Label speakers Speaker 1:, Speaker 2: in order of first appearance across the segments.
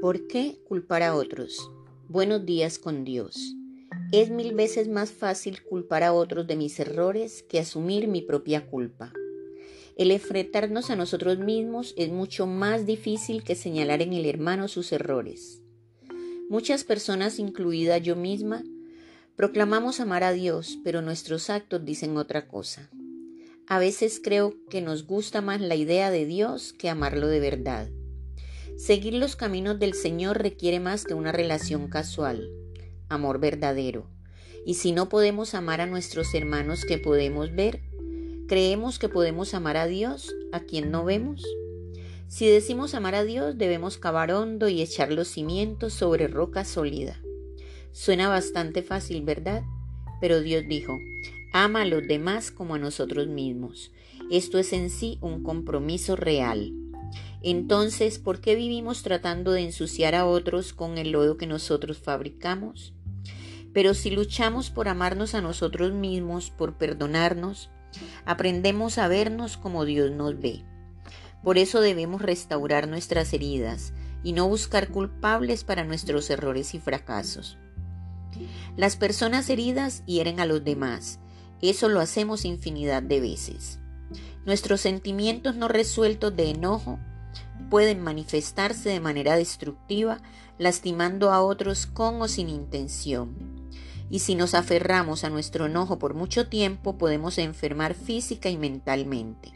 Speaker 1: ¿Por qué culpar a otros? Buenos días con Dios. Es mil veces más fácil culpar a otros de mis errores que asumir mi propia culpa. El enfrentarnos a nosotros mismos es mucho más difícil que señalar en el hermano sus errores. Muchas personas, incluida yo misma, proclamamos amar a Dios, pero nuestros actos dicen otra cosa. A veces creo que nos gusta más la idea de Dios que amarlo de verdad. Seguir los caminos del Señor requiere más que una relación casual, amor verdadero. Y si no podemos amar a nuestros hermanos que podemos ver, ¿creemos que podemos amar a Dios, a quien no vemos? Si decimos amar a Dios, debemos cavar hondo y echar los cimientos sobre roca sólida. Suena bastante fácil, ¿verdad? Pero Dios dijo, ama a los demás como a nosotros mismos. Esto es en sí un compromiso real. Entonces, ¿por qué vivimos tratando de ensuciar a otros con el lodo que nosotros fabricamos? Pero si luchamos por amarnos a nosotros mismos, por perdonarnos, aprendemos a vernos como Dios nos ve. Por eso debemos restaurar nuestras heridas y no buscar culpables para nuestros errores y fracasos. Las personas heridas hieren a los demás. Eso lo hacemos infinidad de veces. Nuestros sentimientos no resueltos de enojo pueden manifestarse de manera destructiva, lastimando a otros con o sin intención. Y si nos aferramos a nuestro enojo por mucho tiempo, podemos enfermar física y mentalmente.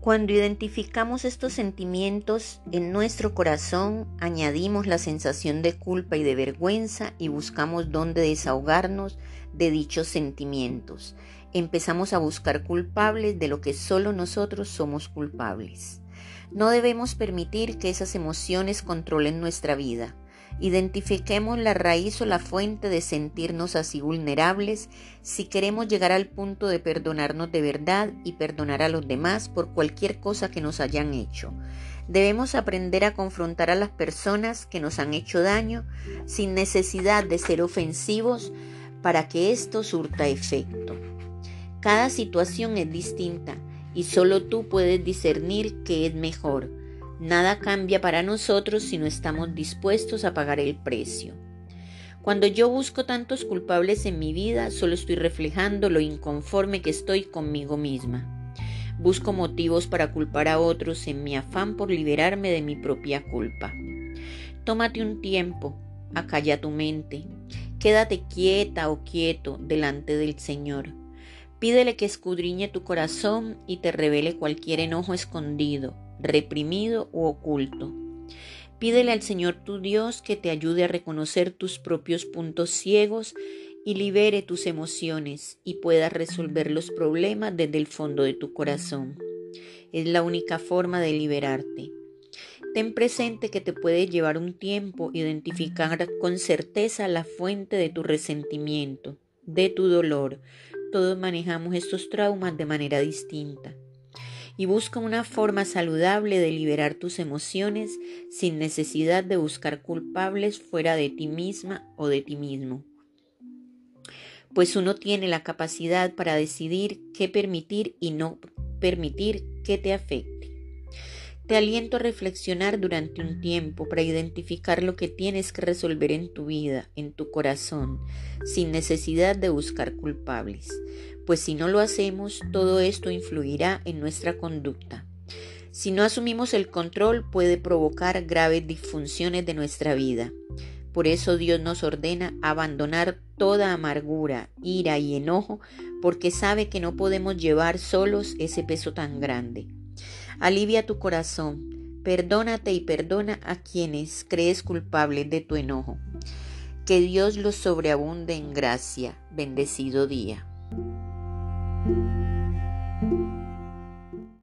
Speaker 1: Cuando identificamos estos sentimientos en nuestro corazón, añadimos la sensación de culpa y de vergüenza y buscamos dónde desahogarnos de dichos sentimientos empezamos a buscar culpables de lo que solo nosotros somos culpables. No debemos permitir que esas emociones controlen nuestra vida. Identifiquemos la raíz o la fuente de sentirnos así vulnerables si queremos llegar al punto de perdonarnos de verdad y perdonar a los demás por cualquier cosa que nos hayan hecho. Debemos aprender a confrontar a las personas que nos han hecho daño sin necesidad de ser ofensivos para que esto surta efecto. Cada situación es distinta y solo tú puedes discernir qué es mejor. Nada cambia para nosotros si no estamos dispuestos a pagar el precio. Cuando yo busco tantos culpables en mi vida, solo estoy reflejando lo inconforme que estoy conmigo misma. Busco motivos para culpar a otros en mi afán por liberarme de mi propia culpa. Tómate un tiempo, acalla tu mente, quédate quieta o quieto delante del Señor Pídele que escudriñe tu corazón y te revele cualquier enojo escondido, reprimido u oculto. Pídele al Señor tu Dios que te ayude a reconocer tus propios puntos ciegos y libere tus emociones y puedas resolver los problemas desde el fondo de tu corazón. Es la única forma de liberarte. Ten presente que te puede llevar un tiempo identificar con certeza la fuente de tu resentimiento, de tu dolor, todos manejamos estos traumas de manera distinta. Y busca una forma saludable de liberar tus emociones sin necesidad de buscar culpables fuera de ti misma o de ti mismo. Pues uno tiene la capacidad para decidir qué permitir y no permitir que te afecte. Te aliento a reflexionar durante un tiempo para identificar lo que tienes que resolver en tu vida, en tu corazón, sin necesidad de buscar culpables, pues si no lo hacemos, todo esto influirá en nuestra conducta. Si no asumimos el control puede provocar graves disfunciones de nuestra vida. Por eso Dios nos ordena abandonar toda amargura, ira y enojo, porque sabe que no podemos llevar solos ese peso tan grande. Alivia tu corazón, perdónate y perdona a quienes crees culpables de tu enojo. Que Dios los sobreabunde en gracia. Bendecido día.